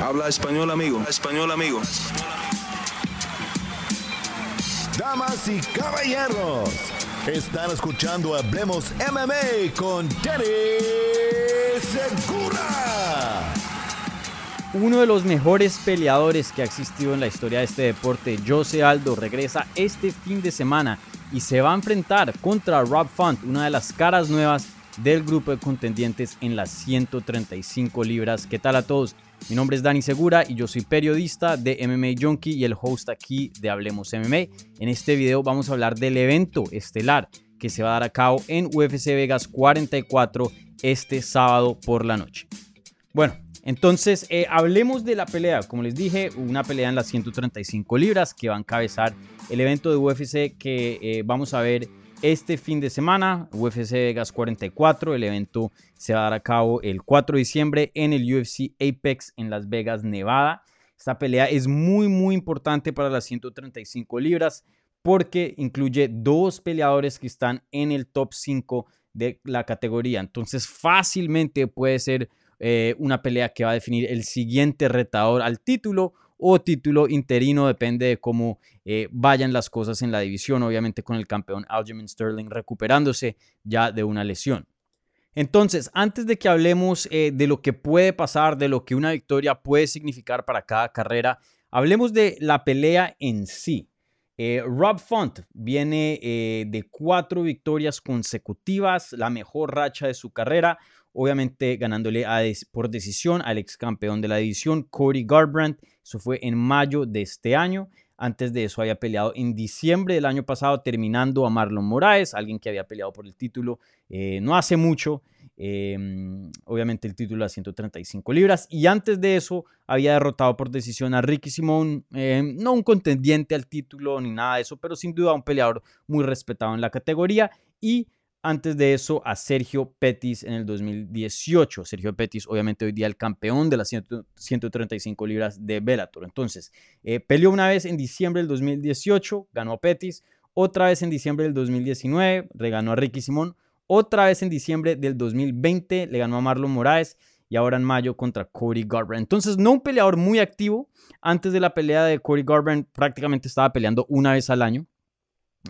Habla español, amigo. Español, amigo. Damas y caballeros, están escuchando Hablemos MMA con Danny Segura. Uno de los mejores peleadores que ha existido en la historia de este deporte, Jose Aldo, regresa este fin de semana y se va a enfrentar contra Rob Font, una de las caras nuevas del grupo de contendientes en las 135 libras. ¿Qué tal a todos? Mi nombre es Dani Segura y yo soy periodista de MMA Junkie y el host aquí de Hablemos MMA. En este video vamos a hablar del evento estelar que se va a dar a cabo en UFC Vegas 44 este sábado por la noche. Bueno, entonces eh, hablemos de la pelea. Como les dije, una pelea en las 135 libras que va a encabezar el evento de UFC que eh, vamos a ver este fin de semana, UFC Vegas 44. El evento se va a dar a cabo el 4 de diciembre en el UFC Apex en Las Vegas, Nevada. Esta pelea es muy, muy importante para las 135 libras porque incluye dos peleadores que están en el top 5 de la categoría. Entonces fácilmente puede ser eh, una pelea que va a definir el siguiente retador al título o título interino, depende de cómo eh, vayan las cosas en la división, obviamente con el campeón Aljamain Sterling recuperándose ya de una lesión. Entonces, antes de que hablemos eh, de lo que puede pasar, de lo que una victoria puede significar para cada carrera, hablemos de la pelea en sí. Eh, Rob Font viene de cuatro victorias consecutivas, la mejor racha de su carrera, obviamente ganándole por decisión al ex campeón de la división, Cody Garbrandt. Eso fue en mayo de este año. Antes de eso había peleado en diciembre del año pasado, terminando a Marlon Moraes, alguien que había peleado por el título eh, no hace mucho. Em, obviamente el título a 135 libras. Y antes de eso había derrotado por decisión a Ricky Simón, em, no un contendiente al título ni nada de eso, pero sin duda un peleador muy respetado en la categoría. Y antes de eso a Sergio Pettis en el 2018. Sergio Pettis, obviamente, hoy día el campeón de las 135 libras de Bellator. Entonces, eh, peleó una vez en diciembre del 2018, ganó a Pettis. Otra vez en diciembre del 2019, reganó a Ricky Simón. Otra vez en diciembre del 2020, le ganó a Marlon Moraes. Y ahora en mayo contra Cody Garbrandt. Entonces, no un peleador muy activo. Antes de la pelea de Cody Garbrandt, prácticamente estaba peleando una vez al año.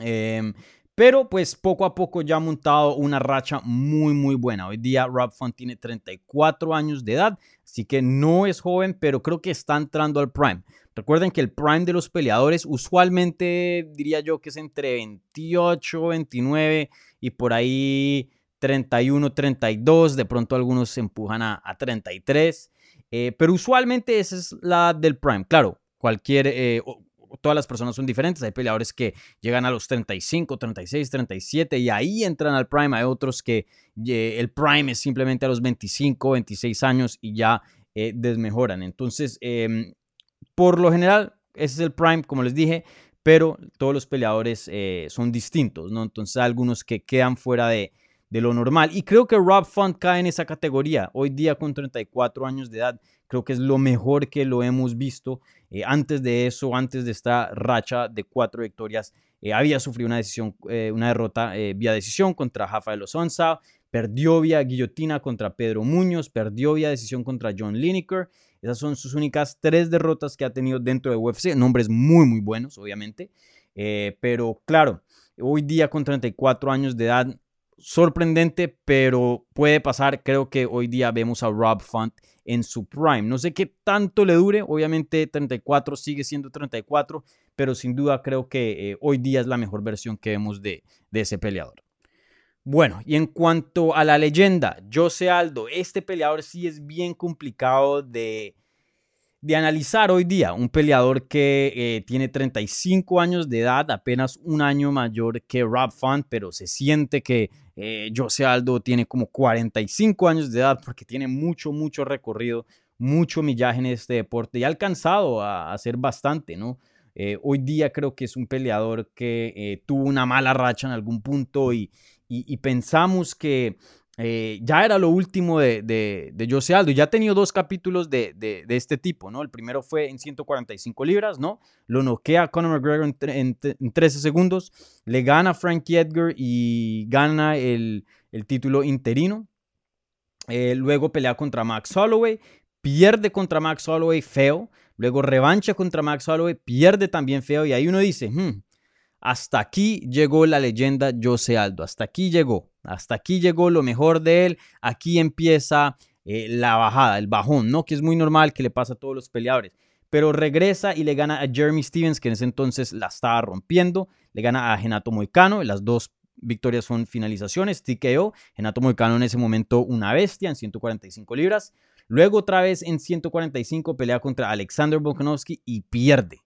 Eh, pero pues poco a poco ya ha montado una racha muy muy buena. Hoy día Rob Font tiene 34 años de edad, así que no es joven, pero creo que está entrando al prime. Recuerden que el prime de los peleadores usualmente diría yo que es entre 28, 29 y por ahí 31, 32. De pronto algunos se empujan a, 33. Eh, pero usualmente esa es la del prime. Claro, cualquier, eh, todas las personas son diferentes. Hay peleadores que llegan a los 35, 36, 37 y ahí entran al prime. Hay otros que el prime es simplemente a los 25, 26 años y ya eh, desmejoran. Entonces, em, por lo general, ese es el prime, como les dije, pero todos los peleadores eh, son distintos, ¿no? Entonces, hay algunos que quedan fuera de, de lo normal. Y creo que Rob Font cae en esa categoría. Hoy día con 34 años de edad, creo que es lo mejor que lo hemos visto. Eh, antes de eso, antes de esta racha de cuatro victorias, eh, había sufrido una, decisión, eh, una derrota vía decisión contra Rafael Osonza, perdió vía guillotina contra Pedro Muñoz, perdió vía decisión contra John Lineker. Esas son sus únicas tres derrotas que ha tenido dentro de UFC. Nombres muy, muy buenos, obviamente. pero claro, hoy día con 34 años de edad, sorprendente, pero puede pasar. Creo que hoy día vemos a Rob Font en su prime. No sé qué tanto le dure, obviamente 34 sigue siendo 34, pero sin duda creo que eh, hoy día es la mejor versión que vemos de, de ese peleador. Bueno, y en cuanto a la leyenda, Jose Aldo, este peleador sí es bien complicado de, de analizar hoy día. Un peleador que eh, tiene 35 años de edad, apenas un año mayor que Rob Font, pero se siente que eh, Jose Aldo tiene como 45 años de edad porque tiene mucho, mucho recorrido, mucho millaje en este deporte y ha alcanzado a hacer bastante, ¿no? Eh, hoy día creo que es un peleador que tuvo una mala racha en algún punto y pensamos que eh, ya era lo último de, de, Jose Aldo. Ya ha tenido dos capítulos de, este tipo, ¿no? El primero fue en 145 libras, ¿no? Lo noquea Conor McGregor en, 13 segundos, le gana a Frankie Edgar y gana el, título interino. Eh, luego pelea contra Max Holloway, pierde contra Max Holloway feo, luego revancha contra Max Holloway, pierde también feo y ahí uno dice, hmm, hasta aquí llegó la leyenda Jose Aldo, hasta aquí llegó, hasta aquí llegó lo mejor de él, aquí empieza eh, la bajada, el bajón, ¿no? Que es muy normal que le pasa a todos los peleadores. Pero regresa y le gana a Jeremy Stevens, que en ese entonces la estaba rompiendo, le gana a Genato Moicano, las dos victorias son finalizaciones, TKO, Genato Moicano en ese momento una bestia en 145 libras. Luego otra vez en 145 pelea contra Alexander Volkanovski y pierde,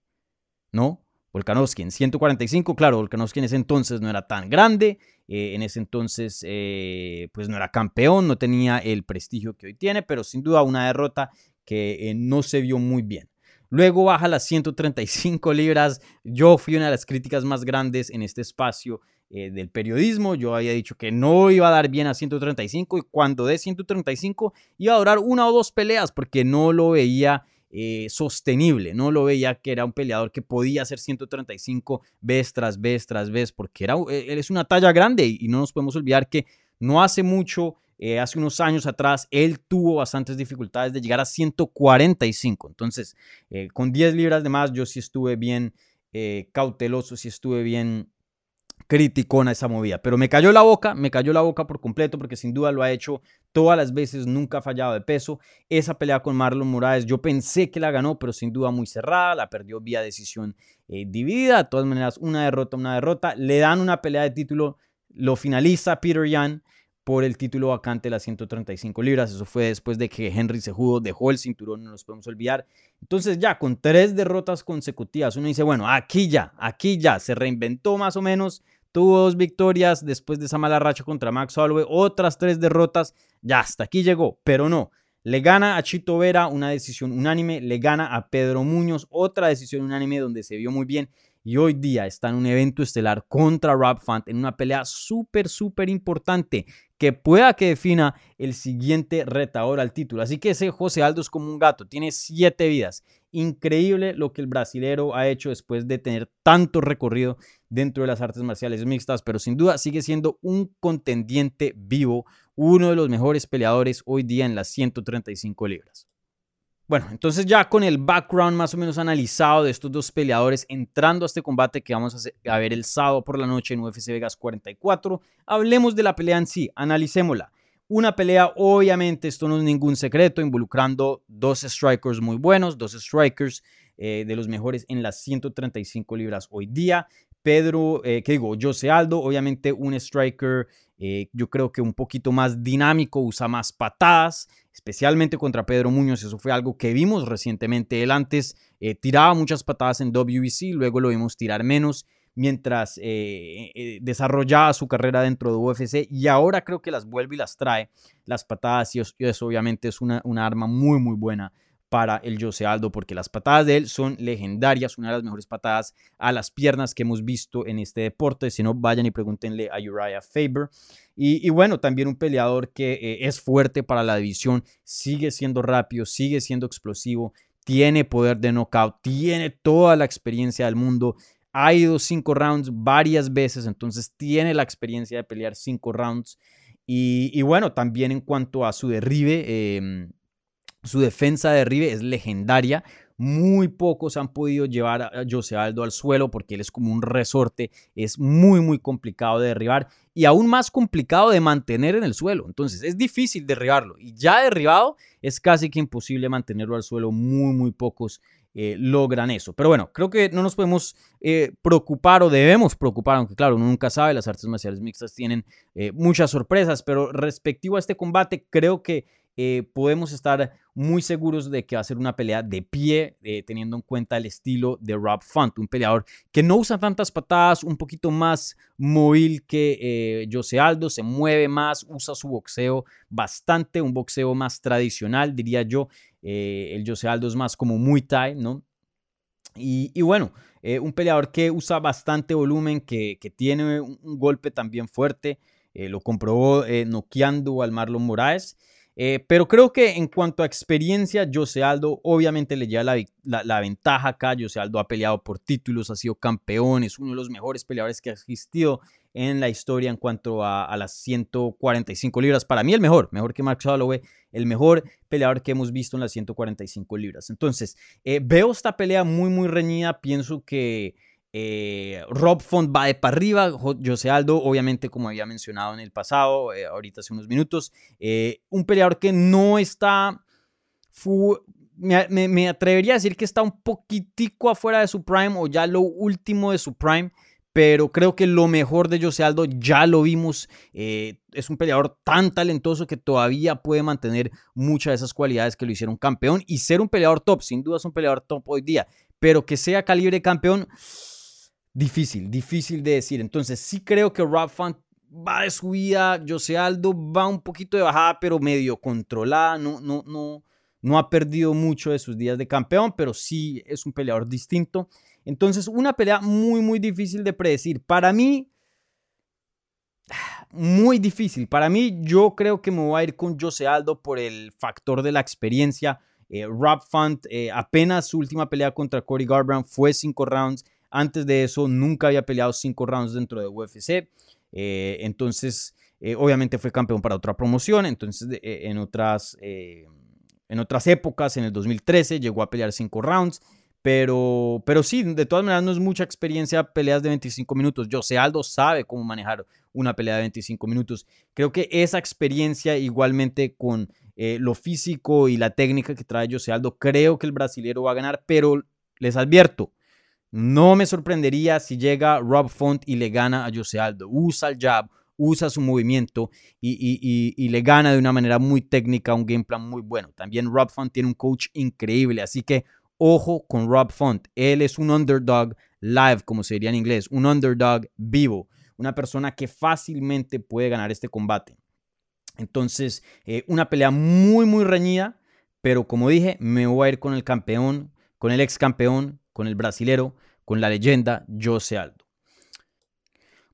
¿no? Volkanovski en 145, claro, Volkanovski en ese entonces no era tan grande, eh, en ese entonces eh, pues no era campeón, no tenía el prestigio que hoy tiene, pero sin duda una derrota que eh, no se vio muy bien. Luego baja las 135 libras. Yo fui una de las críticas más grandes en este espacio del periodismo. Yo había dicho que no iba a dar bien a 135 y cuando de 135 iba a durar una o dos peleas porque no lo veía eh, sostenible. No lo veía que era un peleador que podía hacer 135 vez tras vez tras vez, porque era, eh, él es una talla grande y no nos podemos olvidar que no hace mucho, eh, hace unos años atrás, él tuvo bastantes dificultades de llegar a 145. Entonces, con 10 libras de más, yo sí estuve bien cauteloso, sí estuve bien criticona esa movida. Pero me cayó la boca, me cayó la boca por completo porque sin duda lo ha hecho todas las veces, nunca ha fallado de peso. Esa pelea con Marlon Moraes, yo pensé que la ganó, pero sin duda muy cerrada, la perdió vía decisión eh, dividida. De todas maneras, una derrota, una derrota. Le dan una pelea de título, lo finaliza Peter Yan por el título vacante de las 135 libras. Eso fue después de que Henry Sejudo dejó el cinturón, no nos podemos olvidar. Entonces ya con tres derrotas consecutivas, uno dice, bueno, aquí ya, aquí ya, se reinventó más o menos, tuvo dos victorias después de esa mala racha contra Max Holloway, otras tres derrotas, ya hasta aquí llegó, pero no. Le gana a Chito Vera una decisión unánime, le gana a Pedro Muñoz otra decisión unánime donde se vio muy bien y hoy día está en un evento estelar contra Rob Font en una pelea súper, súper importante que pueda que defina el siguiente retador al título. Así que ese José Aldo es como un gato, tiene siete vidas. Increíble lo que el brasilero ha hecho después de tener tanto recorrido dentro de las artes marciales mixtas, pero sin duda sigue siendo un contendiente vivo, uno de los mejores peleadores hoy día en las 135 libras. Bueno, entonces ya con el background más o menos analizado de estos dos peleadores entrando a este combate que vamos a, ver el sábado por la noche en UFC Vegas 44, hablemos de la pelea en sí, analicémosla. Una pelea, obviamente, esto no es ningún secreto, involucrando dos strikers muy buenos, dos strikers eh, de los mejores en las 135 libras hoy día. Pedro, eh, ¿qué digo? Jose Aldo, obviamente un striker, eh, yo creo que un poquito más dinámico, usa más patadas, especialmente contra Pedro Muñoz. Eso fue algo que vimos recientemente. Él antes eh, tiraba muchas patadas en WBC, luego lo vimos tirar menos mientras eh, desarrollaba su carrera dentro de UFC y ahora creo que las vuelve y las trae las patadas y eso, obviamente es una, una arma muy muy buena para el Jose Aldo, porque las patadas de él son legendarias, una de las mejores patadas a las piernas que hemos visto en este deporte. Si no, vayan y pregúntenle a Uriah Faber. Y, bueno, también un peleador que eh, es fuerte para la división, sigue siendo rápido, sigue siendo explosivo, tiene poder de knockout, tiene toda la experiencia del mundo. Ha ido cinco rounds varias veces, entonces tiene la experiencia de pelear cinco rounds. Y, bueno, también en cuanto a su derribe, eh, su defensa de Rive es legendaria. Muy pocos han podido llevar a Jose Aldo al suelo porque él es como un resorte. Es muy, muy complicado de derribar y aún más complicado de mantener en el suelo. Entonces es difícil derribarlo y ya derribado es casi que imposible mantenerlo al suelo. Muy, muy pocos eh, logran eso. Pero bueno, creo que no nos podemos eh, preocupar o debemos preocupar, aunque claro, uno nunca sabe, las artes marciales mixtas tienen eh, muchas sorpresas, pero respectivo a este combate, creo que eh, podemos estar muy seguros de que va a ser una pelea de pie, eh, teniendo en cuenta el estilo de Rob Font, un peleador que no usa tantas patadas, un poquito más móvil que eh, Jose Aldo, se mueve más, usa su boxeo bastante, un boxeo más tradicional, diría yo. el Jose Aldo es más como muy Thai, ¿no? Y, bueno, un peleador que usa bastante volumen, que, que tiene un, golpe también fuerte, lo comprobó noqueando al Marlon Moraes. Eh, pero creo que en cuanto a experiencia, Jose Aldo obviamente le lleva la, ventaja acá. Jose Aldo ha peleado por títulos, ha sido campeón, es uno de los mejores peleadores que ha existido en la historia en cuanto a, las 145 libras. Para mí el mejor, mejor que Max Holloway, el mejor peleador que hemos visto en las 145 libras. Entonces, eh, veo esta pelea muy, muy reñida. Pienso que eh, Rob Font va de para arriba. José Aldo, obviamente, como había mencionado en el pasado, eh, ahorita hace unos minutos, un peleador que no está... Me, me, atrevería a decir que está un poquitico afuera de su prime o ya lo último de su prime pero creo que lo mejor de José Aldo ya lo vimos. Eh, es un peleador tan talentoso que todavía puede mantener muchas de esas cualidades que lo hicieron campeón y ser un peleador top. Sin duda es un peleador top hoy día, pero que sea calibre campeón, difícil, difícil de decir. Entonces sí creo que Rob Font va de subida, José Aldo va un poquito de bajada, pero medio controlada, no, no, no, no ha perdido mucho de sus días de campeón, pero sí es un peleador distinto. Entonces, una pelea muy, muy difícil de predecir. Para mí, muy difícil. Para mí, yo creo que me voy a ir con Jose Aldo por el factor de la experiencia. Eh, Rob Font, eh, apenas su última pelea contra Cody Garbrandt fue cinco rounds. Antes de eso, nunca había peleado cinco rounds dentro de UFC. Eh, entonces, obviamente fue campeón para otra promoción. Entonces, en, otras, en otras épocas, en el 2013, llegó a pelear cinco rounds. Pero, pero sí, de todas maneras no es mucha experiencia peleas de 25 minutos. José Aldo sabe cómo manejar una pelea de 25 minutos. Creo que esa experiencia igualmente con eh, lo físico y la técnica que trae José Aldo, creo que el brasilero va a ganar, pero les advierto, no me sorprendería si llega Rob Font y le gana a José Aldo. Usa el jab, usa su movimiento y, y, le gana de una manera muy técnica, un game plan muy bueno. También Rob Font tiene un coach increíble, así que Ojo con Rob Font. Él es un underdog live, como se diría en inglés, un underdog vivo, una persona que fácilmente puede ganar este combate. Entonces, eh, una pelea muy, muy reñida, pero como dije, me voy a ir con el campeón, con el ex campeón, con el brasilero, con la leyenda Jose Aldo.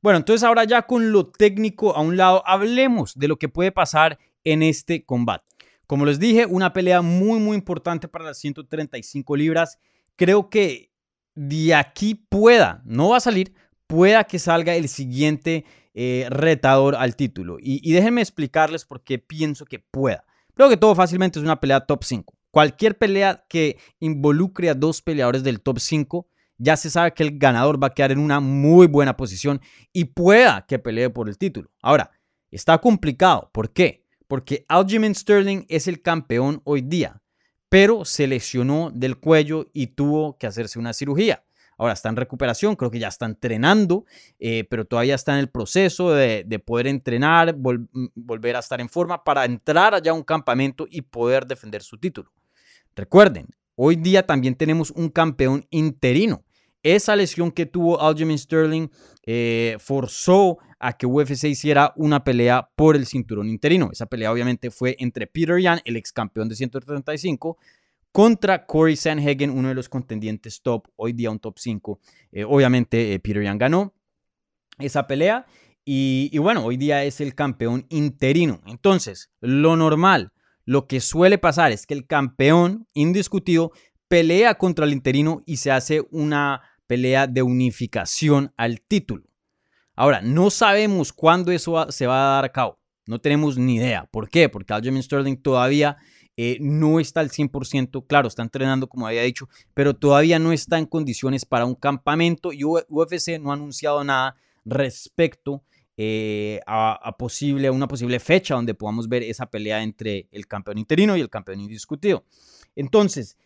Bueno, entonces ahora ya con lo técnico a un lado, hablemos de lo que puede pasar en este combate. Como les dije, una pelea muy, muy importante para las 135 libras. Creo que de aquí pueda, no va a salir, pueda que salga el siguiente eh, retador al título. Y, déjenme explicarles por qué pienso que pueda. Creo que todo fácilmente es una pelea top 5. Cualquier pelea que involucre a dos peleadores del top 5, ya se sabe que el ganador va a quedar en una muy buena posición y pueda que pelee por el título. Ahora, está complicado. ¿Por qué? porque Aljamain Sterling es el campeón hoy día, pero se lesionó del cuello y tuvo que hacerse una cirugía. Ahora está en recuperación, creo que ya está entrenando, eh, pero todavía está en el proceso de, poder entrenar, mm, volver a estar en forma para entrar allá a un campamento y poder defender su título. Recuerden, hoy día también tenemos un campeón interino. Esa lesión que tuvo Aljamain Sterling eh, forzó a que UFC hiciera una pelea por el cinturón interino. Esa pelea obviamente fue entre Peter Yan, el ex campeón de 135, contra Corey Sanhagen, uno de los contendientes top, hoy día un top 5. Eh, obviamente eh, Peter Yan ganó esa pelea y, bueno, hoy día es el campeón interino. Entonces, lo normal, lo que suele pasar es que el campeón indiscutido pelea contra el interino y se hace una pelea de unificación al título. Ahora, no sabemos cuándo eso se va a dar a cabo. No tenemos ni idea. ¿Por qué? Porque Aljamain Sterling todavía eh, no está al 100%. Claro, está entrenando, como había dicho, pero todavía no está en condiciones para un campamento y UFC no ha anunciado nada respecto eh, a, posible, una posible fecha donde podamos ver esa pelea entre el campeón interino y el campeón indiscutido. Entonces,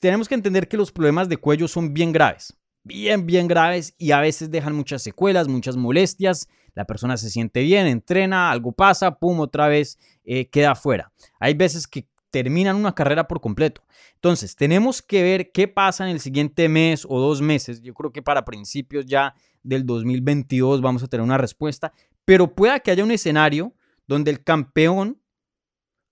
tenemos que entender que los problemas de cuello son bien graves bien, bien graves y a veces dejan muchas secuelas, muchas molestias. La persona se siente bien, entrena, algo pasa, pum, otra vez eh, queda fuera. Hay veces que terminan una carrera por completo. Entonces, tenemos que ver qué pasa en el siguiente mes o dos meses. Yo creo que para principios ya del 2022 vamos a tener una respuesta, pero pueda que haya un escenario donde el campeón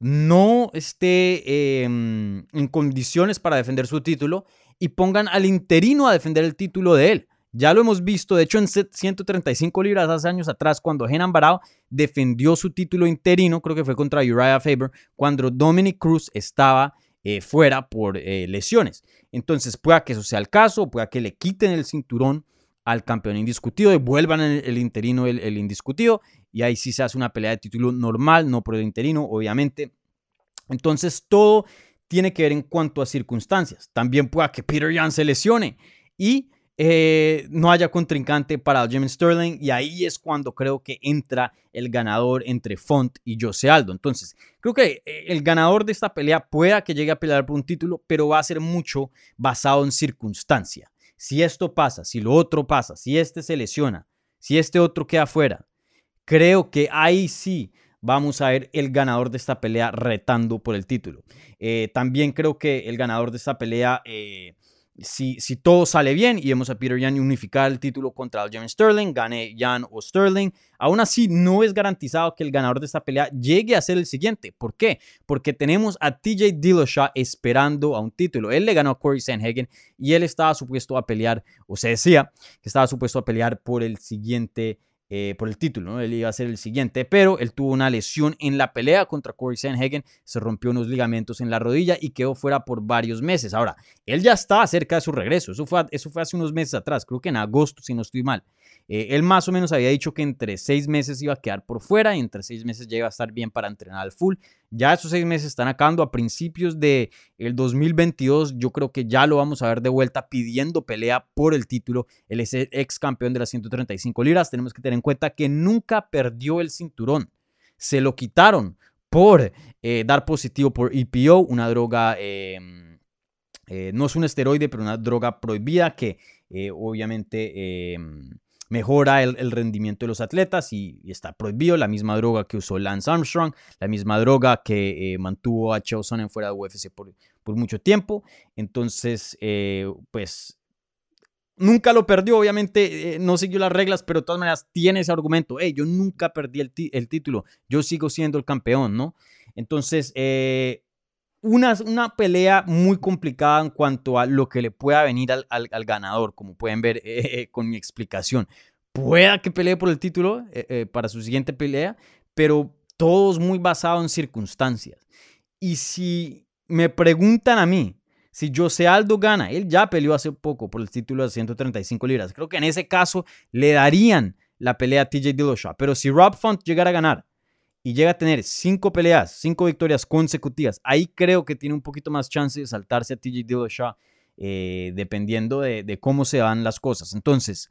no esté em, en condiciones para defender su título y pongan al interino a defender el título de él. Ya lo hemos visto, de hecho en 135 libras hace años atrás, cuando Henan Barao defendió su título interino, creo que fue contra Uriah Faber, cuando Dominic Cruz estaba eh, fuera por eh, lesiones. Entonces, pueda que eso sea el caso, pueda que le quiten el cinturón al campeón indiscutido, y vuelvan el, interino, el, el, indiscutido, y ahí sí se hace una pelea de título normal, no por el interino, obviamente. Entonces todo tiene que ver en cuanto a circunstancias. También pueda que Peter Yan se lesione y eh, no haya contrincante para Jim Sterling y ahí es cuando creo que entra el ganador entre Font y Jose Aldo. Entonces, creo que eh, el ganador de esta pelea pueda que llegue a pelear por un título, pero va a ser mucho basado en circunstancia. Si esto pasa, si lo otro pasa, si este se lesiona, si este otro queda fuera, creo que ahí sí vamos a ver el ganador de esta pelea retando por el título. Eh, también creo que el ganador de esta pelea si, todo sale bien y vemos a Peter Yan unificar el título contra Aljamain Sterling, gane Yan o Sterling, aún así no es garantizado que el ganador de esta pelea llegue a ser el siguiente. ¿Por qué? Porque tenemos a TJ Dillashaw esperando a un título. Él le ganó a Corey Sanhagen y él estaba supuesto a pelear, o se decía que estaba supuesto a pelear por el siguiente eh, por el título. Él iba a ser el siguiente, pero él tuvo una lesión en la pelea contra Corey Sanhagen, se rompió unos ligamentos en la rodilla y quedó fuera por varios meses. Ahora, él ya está cerca de su regreso, eso fue, hace unos meses atrás, creo que en agosto, si no estoy mal. Eh, él más o menos había dicho que entre seis meses iba a quedar por fuera y entre seis meses llega a estar bien para entrenar al full. Ya esos seis meses están acabando a principios del el 2022. Yo creo que ya lo vamos a ver de vuelta pidiendo pelea por el título. Él es ex campeón de las 135 libras. Tenemos que tener en cuenta que nunca perdió el cinturón. Se lo quitaron por eh, dar positivo por EPO, una droga, em, eh, no es un esteroide, pero una droga prohibida que obviamente em, mejora el, rendimiento de los atletas y, está prohibido. La misma droga que usó Lance Armstrong, la misma droga que eh, mantuvo a Chael Sonnen fuera de UFC por, mucho tiempo. Entonces, eh, pues nunca lo perdió, obviamente eh, no siguió las reglas, pero de todas maneras tiene ese argumento, hey, yo nunca perdí el, el título, yo sigo siendo el campeón, ¿no? Entonces, una, una, pelea muy complicada en cuanto a lo que le pueda venir al, al, ganador, como pueden ver eh, eh, con mi explicación. Pueda que pelee por el título eh, para su siguiente pelea, pero todo es muy basado en circunstancias. Y si me preguntan a mí, si José Aldo gana, él ya peleó hace poco por el título de 135 libras, creo que en ese caso le darían la pelea a TJ Dillashaw. Pero si Rob Font llegara a ganar y llega a tener cinco peleas, cinco victorias consecutivas, ahí creo que tiene un poquito más chance de saltarse a TJ Dillashaw, eh, dependiendo de, cómo se van las cosas. Entonces,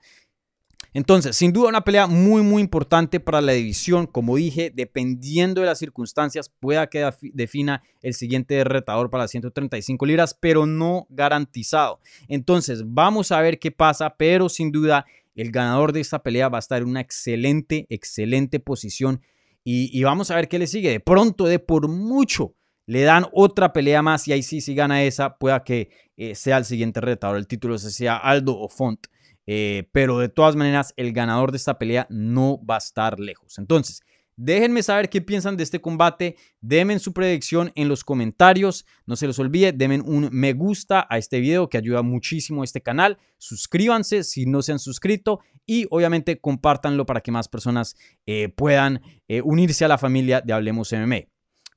entonces, sin duda una pelea muy, muy importante para la división. Como dije, dependiendo de las circunstancias, pueda que defina el siguiente retador para las 135 libras, pero no garantizado. Entonces, vamos a ver qué pasa, pero sin duda el ganador de esta pelea va a estar en una excelente, excelente posición y, vamos a ver qué le sigue. De pronto, de por mucho, le dan otra pelea más y ahí sí, si gana esa, pueda que eh, sea el siguiente retador. El título se sea Aldo o Font. Eh, pero de todas maneras, el ganador de esta pelea no va a estar lejos. Entonces, Déjenme saber qué piensan de este combate. Denme su predicción en los comentarios. No se los olvide, denme un me gusta a este video que ayuda muchísimo a este canal. Suscríbanse si no se han suscrito y obviamente compártanlo para que más personas eh, puedan eh, unirse a la familia de Hablemos MMA.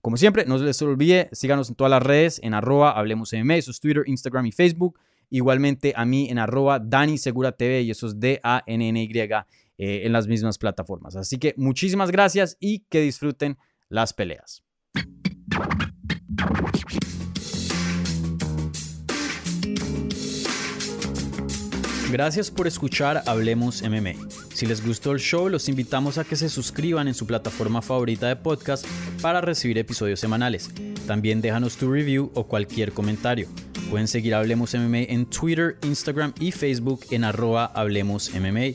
Como siempre, no se les olvide, síganos en todas las redes en arroba Hablemos MMA, eso es Twitter, Instagram y Facebook. Igualmente a mí en arroba Dani y eso es D-A-N-N-Y eh, en las mismas plataformas. Así que muchísimas gracias y que disfruten las peleas. Gracias por escuchar Hablemos MMA. Si les gustó el show, los invitamos a que se suscriban en su plataforma favorita de podcast para recibir episodios semanales. También déjanos tu review o cualquier comentario. Pueden seguir Hablemos MMA en Twitter, Instagram y Facebook en arroba Hablemos MMA